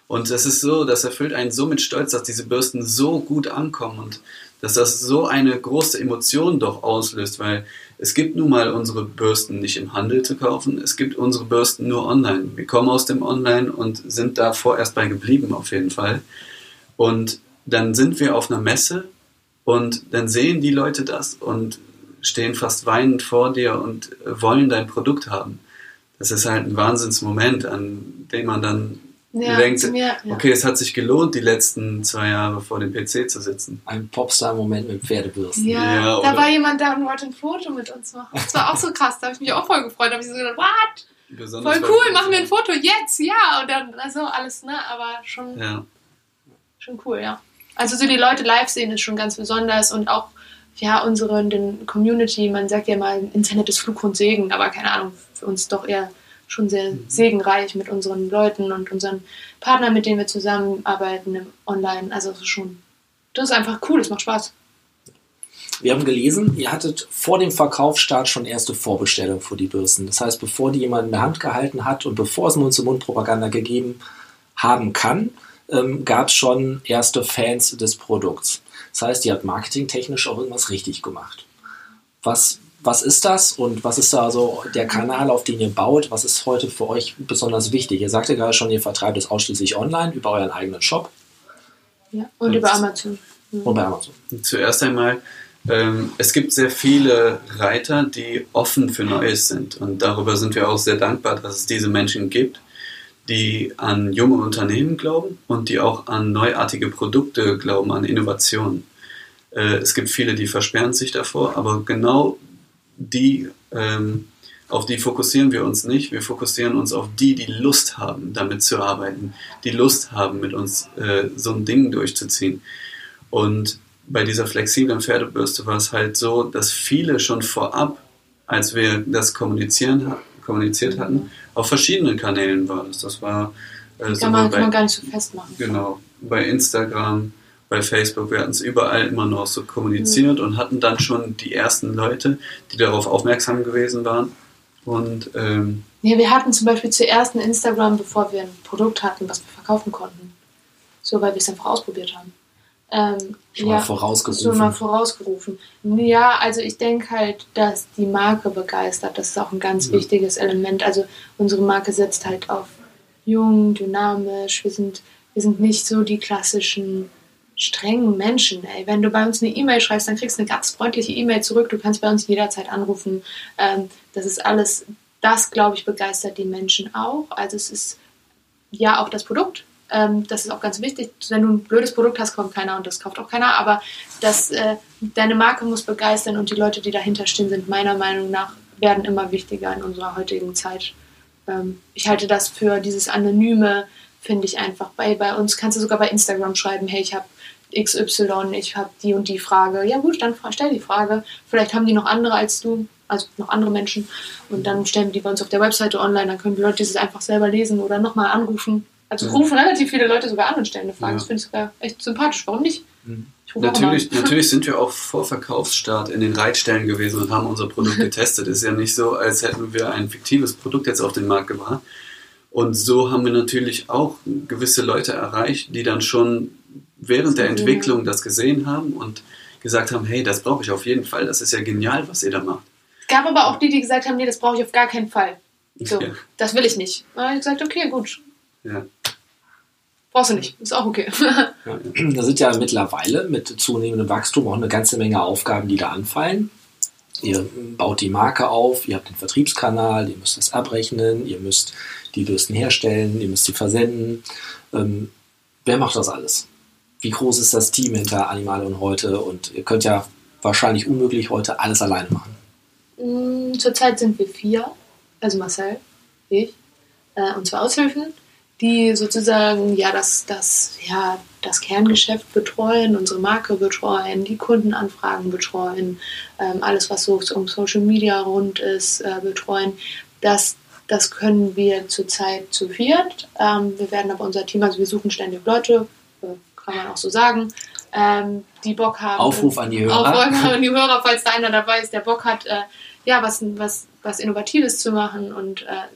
Und das ist so, das erfüllt einen so mit Stolz, dass diese Bürsten so gut ankommen. Und dass das so eine große Emotion doch auslöst, weil es gibt nun mal unsere Bürsten nicht im Handel zu kaufen, es gibt unsere Bürsten nur online. Wir kommen aus dem Online und sind da vorerst bei geblieben auf jeden Fall. Und dann sind wir auf einer Messe und dann sehen die Leute das und stehen fast weinend vor dir und wollen dein Produkt haben. Das ist halt ein Wahnsinnsmoment, an dem man dann ja, denkt, mir, ja. okay, es hat sich gelohnt, die letzten zwei Jahre vor dem PC zu sitzen. Ein Popstar-Moment mit Pferdebürsten. Ja, ja da war jemand da und wollte ein Foto mit uns machen. Das war auch so krass, da habe ich mich auch voll gefreut. Da habe ich so gedacht, what? Besonders voll cool, machen wir ein Foto jetzt, ja. Und dann, also alles, ne, aber schon, ja. schon cool, ja. Also so die Leute live sehen ist schon ganz besonders und auch, ja, unsere den Community, man sagt ja mal, Internet ist Flug und Segen, aber keine Ahnung, für uns doch eher schon sehr segenreich mit unseren Leuten und unseren Partnern, mit denen wir zusammenarbeiten online. Also schon, das ist einfach cool, es macht Spaß. Wir haben gelesen, ihr hattet vor dem Verkaufsstart schon erste Vorbestellungen für die Bürsten. Das heißt, bevor die jemand in der Hand gehalten hat und bevor es Mund-zu-Mund-Propaganda gegeben haben kann, ähm, gab es schon erste Fans des Produkts. Das heißt, ihr habt marketingtechnisch auch irgendwas richtig gemacht. Was, was ist das und was ist da so der Kanal, auf den ihr baut? Was ist heute für euch besonders wichtig? Ihr sagte gerade schon, ihr vertreibt es ausschließlich online über euren eigenen Shop. Ja, und, und über Amazon. Und bei Amazon. Zuerst einmal ähm, es gibt sehr viele Reiter, die offen für Neues sind. Und darüber sind wir auch sehr dankbar, dass es diese Menschen gibt, die an junge Unternehmen glauben und die auch an neuartige Produkte glauben, an Innovationen. Äh, es gibt viele, die versperren sich davor, aber genau die, ähm, auf die fokussieren wir uns nicht. Wir fokussieren uns auf die, die Lust haben, damit zu arbeiten, die Lust haben, mit uns äh, so ein Ding durchzuziehen. Und bei dieser flexiblen Pferdebürste war es halt so, dass viele schon vorab, als wir das kommunizieren, kommuniziert hatten, auf verschiedenen Kanälen war das. Das war äh, kann, man, bei, kann man gar nicht so festmachen. Genau, bei Instagram, bei Facebook, wir hatten es überall immer noch so kommuniziert mhm. und hatten dann schon die ersten Leute, die darauf aufmerksam gewesen waren. Und ähm, ja, wir hatten zum Beispiel zuerst ein Instagram, bevor wir ein Produkt hatten, was wir verkaufen konnten. So, weil wir es einfach ausprobiert haben. Ähm, schon ja, mal vorausgerufen. Schon mal vorausgerufen. Ja, also ich denke halt, dass die Marke begeistert. Das ist auch ein ganz ja. wichtiges Element. Also unsere Marke setzt halt auf jung, dynamisch. Wir sind, wir sind nicht so die klassischen strengen Menschen. Ey. Wenn du bei uns eine E-Mail schreibst, dann kriegst du eine ganz freundliche E-Mail zurück. Du kannst bei uns jederzeit anrufen. Ähm, das ist alles, das glaube ich, begeistert die Menschen auch. Also es ist ja auch das Produkt ähm, das ist auch ganz wichtig. Wenn du ein blödes Produkt hast, kommt keiner und das kauft auch keiner. Aber das, äh, deine Marke muss begeistern und die Leute, die dahinter stehen, sind meiner Meinung nach, werden immer wichtiger in unserer heutigen Zeit. Ähm, ich halte das für dieses Anonyme, finde ich einfach. Bei, bei uns kannst du sogar bei Instagram schreiben, hey, ich habe XY, ich habe die und die Frage. Ja gut, dann stell die Frage. Vielleicht haben die noch andere als du, also noch andere Menschen. Und dann stellen wir die bei uns auf der Webseite online. Dann können die Leute dieses einfach selber lesen oder nochmal anrufen. Also rufen relativ viele Leute sogar an und stellen eine Frage. Ja. Das finde ich sogar echt sympathisch. Warum nicht? Mhm. Natürlich, natürlich sind wir auch vor Verkaufsstart in den Reitstellen gewesen und haben unser Produkt getestet. Es ist ja nicht so, als hätten wir ein fiktives Produkt jetzt auf den Markt gebracht. Und so haben wir natürlich auch gewisse Leute erreicht, die dann schon während der Entwicklung das gesehen haben und gesagt haben, hey, das brauche ich auf jeden Fall. Das ist ja genial, was ihr da macht. Es gab aber auch die, die gesagt haben, nee, das brauche ich auf gar keinen Fall. So, ja. das will ich nicht. Und dann habe ich gesagt, okay, gut, ja. Brauchst du nicht, ist auch okay. ja, da sind ja mittlerweile mit zunehmendem Wachstum auch eine ganze Menge Aufgaben, die da anfallen. Ihr baut die Marke auf, ihr habt den Vertriebskanal, ihr müsst das abrechnen, ihr müsst die Bürsten herstellen, ihr müsst sie versenden. Ähm, wer macht das alles? Wie groß ist das Team hinter Animalion heute? Und ihr könnt ja wahrscheinlich unmöglich heute alles alleine machen. Mm, zurzeit sind wir vier, also Marcel, ich, äh, und zwei Aushilfen die sozusagen ja das, das, ja, das Kerngeschäft betreuen, unsere Marke betreuen, die Kundenanfragen betreuen, ähm, alles, was so um Social Media rund ist, äh, betreuen. Das, das können wir zurzeit zu viert. Ähm, wir werden aber unser Team, also wir suchen ständig Leute, äh, kann man auch so sagen, ähm, die Bock haben. Aufruf an die Hörer. Aufruf an die Hörer, falls da einer dabei ist, der Bock hat, äh, ja, was, was, was Innovatives zu machen und äh,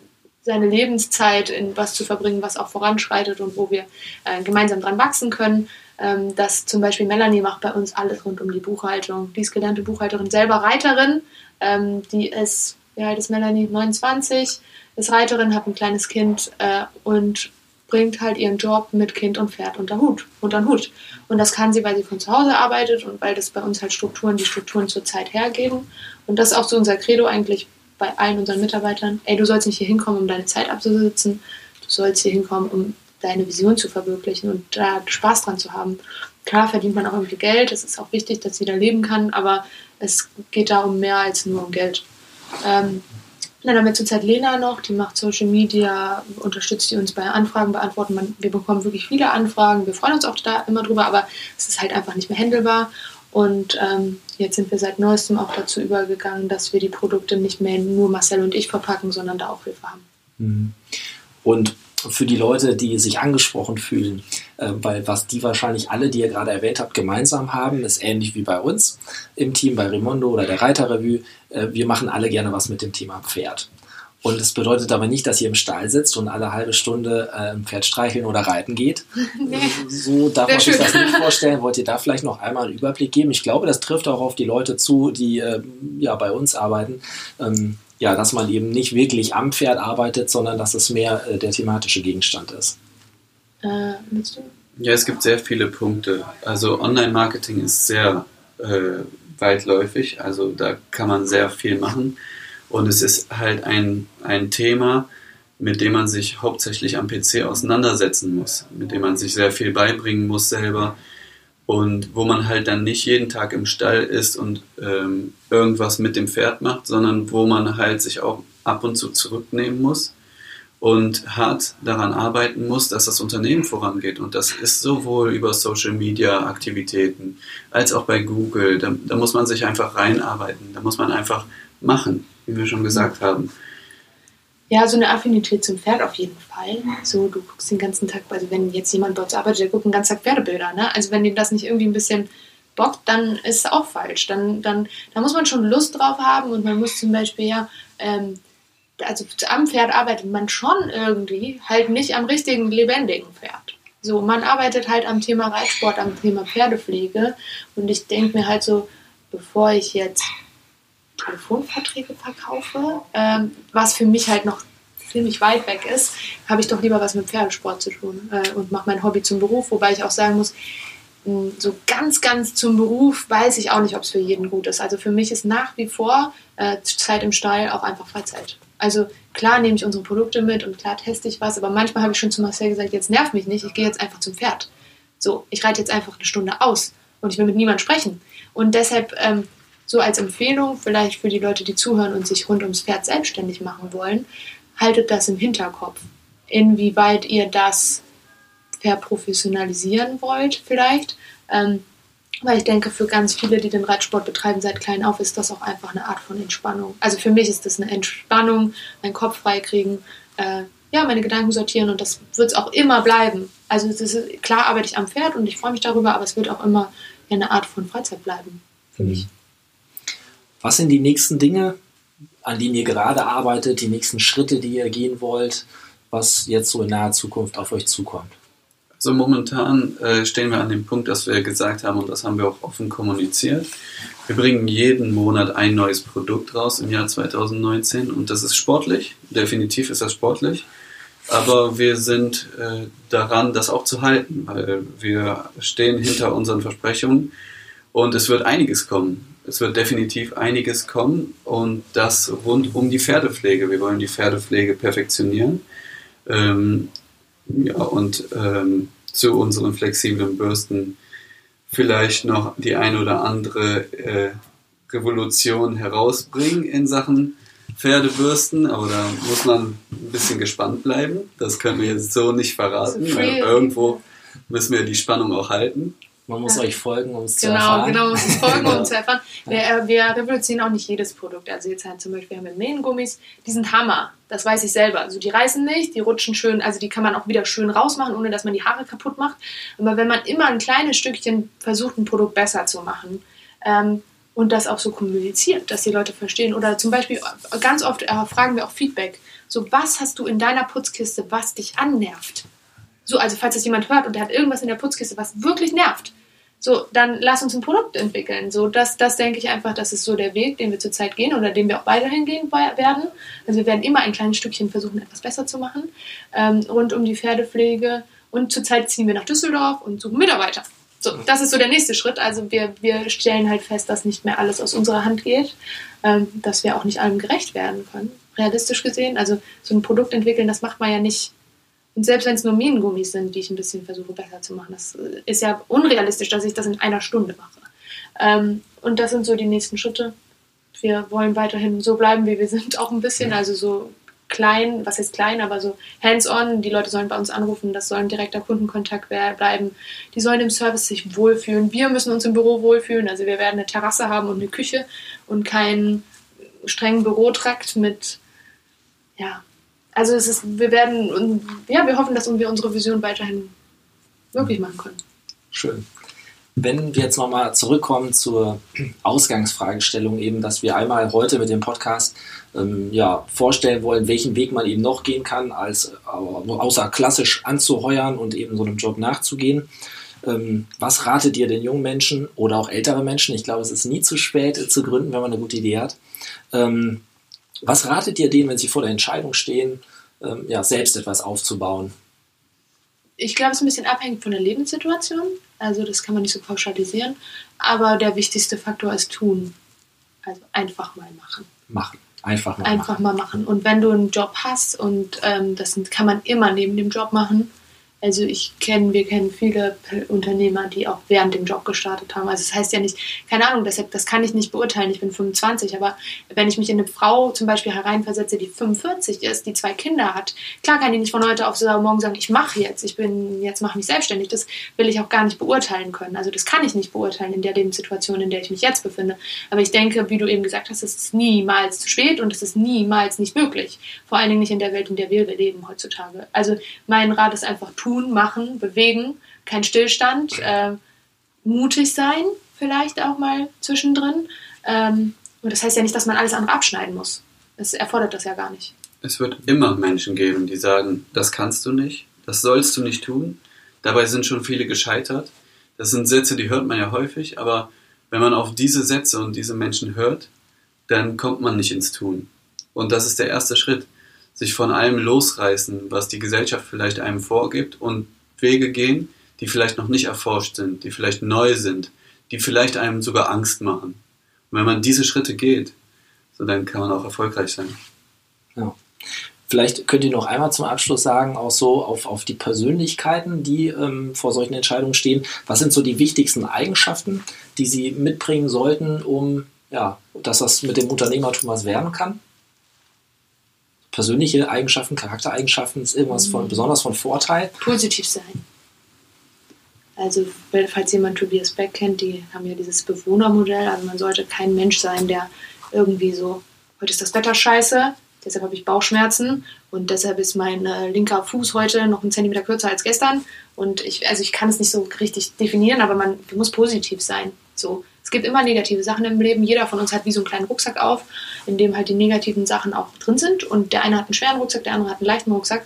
seine Lebenszeit in was zu verbringen, was auch voranschreitet und wo wir äh, gemeinsam dran wachsen können. Ähm, dass zum Beispiel Melanie macht bei uns alles rund um die Buchhaltung. Die ist gelernte Buchhalterin, selber Reiterin. Ähm, die ist, wie alt ist Melanie? 29, ist Reiterin, hat ein kleines Kind äh, und bringt halt ihren Job mit Kind und Pferd unter Hut, unter den Hut. Und das kann sie, weil sie von zu Hause arbeitet und weil das bei uns halt Strukturen, die Strukturen zur Zeit hergeben. Und das ist auch so unser Credo eigentlich bei allen unseren Mitarbeitern, ey, du sollst nicht hier hinkommen, um deine Zeit abzusitzen, du sollst hier hinkommen, um deine Vision zu verwirklichen und da Spaß dran zu haben. Klar verdient man auch irgendwie Geld, es ist auch wichtig, dass jeder leben kann, aber es geht da um mehr als nur um Geld. Ähm, dann haben wir zurzeit Lena noch, die macht Social Media, unterstützt die uns bei Anfragen beantworten. Man, wir bekommen wirklich viele Anfragen, wir freuen uns auch da immer drüber, aber es ist halt einfach nicht mehr handelbar. Und ähm, jetzt sind wir seit neuestem auch dazu übergegangen, dass wir die Produkte nicht mehr nur Marcel und ich verpacken, sondern da auch Hilfe haben. Mhm. Und für die Leute, die sich angesprochen fühlen, äh, weil was die wahrscheinlich alle, die ihr gerade erwähnt habt, gemeinsam haben, ist ähnlich wie bei uns im Team bei Rimondo oder der Reiterrevue. Äh, wir machen alle gerne was mit dem Thema Pferd. Und es bedeutet aber nicht, dass ihr im Stall sitzt und alle halbe Stunde äh, ein Pferd streicheln oder reiten geht. Nee. So darf man sich das nicht vorstellen. Wollt ihr da vielleicht noch einmal einen Überblick geben? Ich glaube, das trifft auch auf die Leute zu, die äh, ja bei uns arbeiten. Ähm, ja, dass man eben nicht wirklich am Pferd arbeitet, sondern dass es mehr äh, der thematische Gegenstand ist. Äh, ja, es gibt sehr viele Punkte. Also Online-Marketing ist sehr äh, weitläufig, also da kann man sehr viel machen. Und es ist halt ein, ein Thema, mit dem man sich hauptsächlich am PC auseinandersetzen muss, mit dem man sich sehr viel beibringen muss selber und wo man halt dann nicht jeden Tag im Stall ist und ähm, irgendwas mit dem Pferd macht, sondern wo man halt sich auch ab und zu zurücknehmen muss und hart daran arbeiten muss, dass das Unternehmen vorangeht. Und das ist sowohl über Social Media Aktivitäten als auch bei Google. Da, da muss man sich einfach reinarbeiten. Da muss man einfach machen, wie wir schon gesagt haben. Ja, so eine Affinität zum Pferd auf jeden Fall. So, du guckst den ganzen Tag, also wenn jetzt jemand bei uns arbeitet, der guckt den ganzen Tag Pferdebilder, ne? Also wenn dem das nicht irgendwie ein bisschen bockt, dann ist es auch falsch. Dann, dann, da muss man schon Lust drauf haben und man muss zum Beispiel ja, ähm, also am Pferd arbeitet man schon irgendwie, halt nicht am richtigen, lebendigen Pferd. So, man arbeitet halt am Thema Reitsport, am Thema Pferdepflege und ich denke mir halt so, bevor ich jetzt Telefonverträge verkaufe, ähm, was für mich halt noch ziemlich weit weg ist, habe ich doch lieber was mit Pferdesport zu tun äh, und mache mein Hobby zum Beruf, wobei ich auch sagen muss, mh, so ganz, ganz zum Beruf weiß ich auch nicht, ob es für jeden gut ist. Also für mich ist nach wie vor äh, Zeit im Stall auch einfach Freizeit. Also klar nehme ich unsere Produkte mit und klar teste ich was, aber manchmal habe ich schon zu Marcel gesagt, jetzt nervt mich nicht, ich gehe jetzt einfach zum Pferd. So, ich reite jetzt einfach eine Stunde aus und ich will mit niemandem sprechen. Und deshalb ähm, so als Empfehlung, vielleicht für die Leute, die zuhören und sich rund ums Pferd selbstständig machen wollen, haltet das im Hinterkopf. Inwieweit ihr das verprofessionalisieren wollt, vielleicht. Ähm, weil ich denke, für ganz viele, die den Reitsport betreiben seit klein auf, ist das auch einfach eine Art von Entspannung. Also für mich ist das eine Entspannung, meinen Kopf freikriegen, äh, ja, meine Gedanken sortieren und das wird es auch immer bleiben. Also ist, klar arbeite ich am Pferd und ich freue mich darüber, aber es wird auch immer eine Art von Freizeit bleiben für mich. Was sind die nächsten Dinge, an denen ihr gerade arbeitet, die nächsten Schritte, die ihr gehen wollt, was jetzt so in naher Zukunft auf euch zukommt? Also momentan äh, stehen wir an dem Punkt, dass wir gesagt haben, und das haben wir auch offen kommuniziert, wir bringen jeden Monat ein neues Produkt raus im Jahr 2019 und das ist sportlich, definitiv ist das sportlich, aber wir sind äh, daran, das auch zu halten, weil wir stehen hinter unseren Versprechungen. Und es wird einiges kommen. Es wird definitiv einiges kommen. Und das rund um die Pferdepflege. Wir wollen die Pferdepflege perfektionieren. Ähm, ja, und ähm, zu unseren flexiblen Bürsten vielleicht noch die ein oder andere äh, Revolution herausbringen in Sachen Pferdebürsten, aber da muss man ein bisschen gespannt bleiben. Das können wir jetzt so nicht verraten, weil irgendwo müssen wir die Spannung auch halten. Man muss ja. euch folgen, um es genau, zu erfahren. Genau, man muss folgen, um zu erfahren. Wir, äh, wir revolutionieren auch nicht jedes Produkt. Also jetzt halt zum Beispiel haben wir Mähengummis, die sind Hammer. Das weiß ich selber. Also die reißen nicht, die rutschen schön, also die kann man auch wieder schön rausmachen, ohne dass man die Haare kaputt macht. Aber wenn man immer ein kleines Stückchen versucht, ein Produkt besser zu machen, ähm, und das auch so kommuniziert, dass die Leute verstehen. Oder zum Beispiel, ganz oft äh, fragen wir auch Feedback. So, was hast du in deiner Putzkiste, was dich annervt? So, also falls das jemand hört und der hat irgendwas in der Putzkiste, was wirklich nervt, so, dann lass uns ein Produkt entwickeln. So, das, das denke ich einfach, das ist so der Weg, den wir zurzeit gehen oder den wir auch weiterhin gehen werden. Also wir werden immer ein kleines Stückchen versuchen, etwas besser zu machen ähm, rund um die Pferdepflege. Und zurzeit ziehen wir nach Düsseldorf und suchen Mitarbeiter. So, das ist so der nächste Schritt. Also wir, wir stellen halt fest, dass nicht mehr alles aus unserer Hand geht, ähm, dass wir auch nicht allem gerecht werden können, realistisch gesehen. Also so ein Produkt entwickeln, das macht man ja nicht und selbst wenn es nur Minengummis sind, die ich ein bisschen versuche besser zu machen, das ist ja unrealistisch, dass ich das in einer Stunde mache. Ähm, und das sind so die nächsten Schritte. Wir wollen weiterhin so bleiben, wie wir sind, auch ein bisschen. Also so klein, was heißt klein, aber so hands-on. Die Leute sollen bei uns anrufen, das soll ein direkter Kundenkontakt bleiben. Die sollen im Service sich wohlfühlen. Wir müssen uns im Büro wohlfühlen. Also wir werden eine Terrasse haben und eine Küche und keinen strengen Bürotrakt mit ja, Also es ist, wir werden, ja, wir hoffen, dass wir unsere Vision weiterhin möglich machen können. Schön. Wenn wir jetzt nochmal zurückkommen zur Ausgangsfragestellung, eben, dass wir einmal heute mit dem Podcast ähm, ja, vorstellen wollen, welchen Weg man eben noch gehen kann, als äh, außer klassisch anzuheuern und eben so einem Job nachzugehen. Ähm, was ratet ihr den jungen Menschen oder auch ältere Menschen? Ich glaube, es ist nie zu spät äh, zu gründen, wenn man eine gute Idee hat. Ähm, was ratet ihr denen, wenn sie vor der Entscheidung stehen, ähm, ja, selbst etwas aufzubauen? Ich glaube, es ist ein bisschen abhängig von der Lebenssituation. Also das kann man nicht so pauschalisieren. Aber der wichtigste Faktor ist tun. Also einfach mal machen. Machen. Einfach mal einfach machen. mal machen. Und wenn du einen Job hast und ähm, das kann man immer neben dem Job machen, also ich kenne, wir kennen viele Unternehmer, die auch während dem Job gestartet haben. Also das heißt ja nicht, keine Ahnung, deshalb, das kann ich nicht beurteilen, ich bin 25, aber wenn ich mich in eine Frau zum Beispiel hereinversetze, die 45 ist, die zwei Kinder hat, klar kann die nicht von heute auf morgen sagen, ich mache jetzt, ich bin, jetzt mache mich selbstständig. Das will ich auch gar nicht beurteilen können. Also das kann ich nicht beurteilen in der Lebenssituation, in der ich mich jetzt befinde. Aber ich denke, wie du eben gesagt hast, es ist niemals zu spät und es ist niemals nicht möglich. Vor allen Dingen nicht in der Welt, in der wir leben heutzutage. Also mein Rat ist einfach tun tun, machen, bewegen, kein Stillstand, äh, mutig sein, vielleicht auch mal zwischendrin. Ähm, und das heißt ja nicht, dass man alles andere abschneiden muss. Es erfordert das ja gar nicht. Es wird immer Menschen geben, die sagen, das kannst du nicht, das sollst du nicht tun. Dabei sind schon viele gescheitert. Das sind Sätze, die hört man ja häufig, aber wenn man auf diese Sätze und diese Menschen hört, dann kommt man nicht ins Tun. Und das ist der erste Schritt sich von allem losreißen, was die Gesellschaft vielleicht einem vorgibt und Wege gehen, die vielleicht noch nicht erforscht sind, die vielleicht neu sind, die vielleicht einem sogar Angst machen. Und wenn man diese Schritte geht, so dann kann man auch erfolgreich sein. Ja. Vielleicht könnt ihr noch einmal zum Abschluss sagen, auch so auf, auf die Persönlichkeiten, die ähm, vor solchen Entscheidungen stehen. Was sind so die wichtigsten Eigenschaften, die sie mitbringen sollten, um ja, dass das mit dem Unternehmertum was werden kann? Persönliche Eigenschaften, Charaktereigenschaften ist irgendwas von, mhm. besonders von Vorteil. Positiv sein. Also, falls jemand Tobias Beck kennt, die haben ja dieses Bewohnermodell. Also, man sollte kein Mensch sein, der irgendwie so, heute ist das Wetter scheiße, deshalb habe ich Bauchschmerzen und deshalb ist mein äh, linker Fuß heute noch einen Zentimeter kürzer als gestern. Und ich, also ich kann es nicht so richtig definieren, aber man muss positiv sein. So, es gibt immer negative Sachen im Leben. Jeder von uns hat wie so einen kleinen Rucksack auf, in dem halt die negativen Sachen auch drin sind. Und der eine hat einen schweren Rucksack, der andere hat einen leichten Rucksack.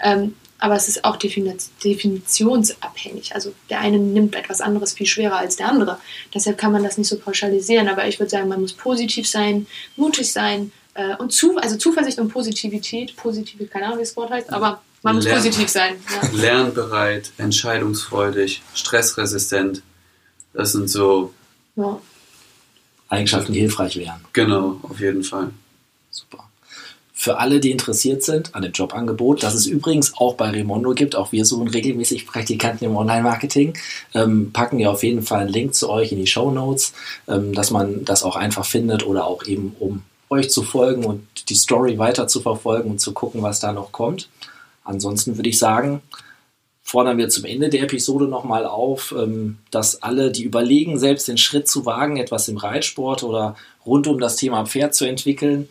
Ähm, aber es ist auch definitionsabhängig. Also der eine nimmt etwas anderes viel schwerer als der andere. Deshalb kann man das nicht so pauschalisieren. Aber ich würde sagen, man muss positiv sein, mutig sein äh, und zu, also Zuversicht und Positivität. Positive, keine Ahnung, wie das Wort heißt, aber man muss Lern, positiv sein. Ja. Lernbereit, entscheidungsfreudig, stressresistent. Das sind so ja. Eigenschaften, die hilfreich wären. Genau, auf jeden Fall. Super. Für alle, die interessiert sind an dem Jobangebot, das es übrigens auch bei Remondo gibt, auch wir suchen regelmäßig Praktikanten im Online-Marketing, ähm, packen wir auf jeden Fall einen Link zu euch in die Show Notes, ähm, dass man das auch einfach findet oder auch eben um euch zu folgen und die Story weiter zu verfolgen und zu gucken, was da noch kommt. Ansonsten würde ich sagen, fordern wir zum Ende der Episode nochmal auf, ähm, dass alle, die überlegen, selbst den Schritt zu wagen, etwas im Reitsport oder rund um das Thema Pferd zu entwickeln,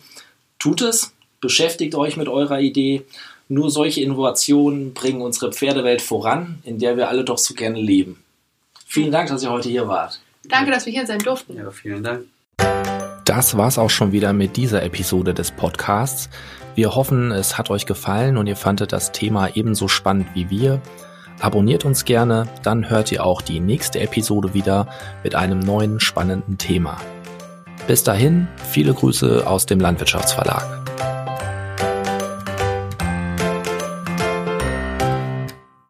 tut es, beschäftigt euch mit eurer Idee. Nur solche Innovationen bringen unsere Pferdewelt voran, in der wir alle doch so gerne leben. Vielen Dank, dass ihr heute hier wart. Danke, dass wir hier sein durften. Ja, vielen Dank. Das war's auch schon wieder mit dieser Episode des Podcasts. Wir hoffen, es hat euch gefallen und ihr fandet das Thema ebenso spannend wie wir. Abonniert uns gerne, dann hört ihr auch die nächste Episode wieder mit einem neuen spannenden Thema. Bis dahin, viele Grüße aus dem Landwirtschaftsverlag.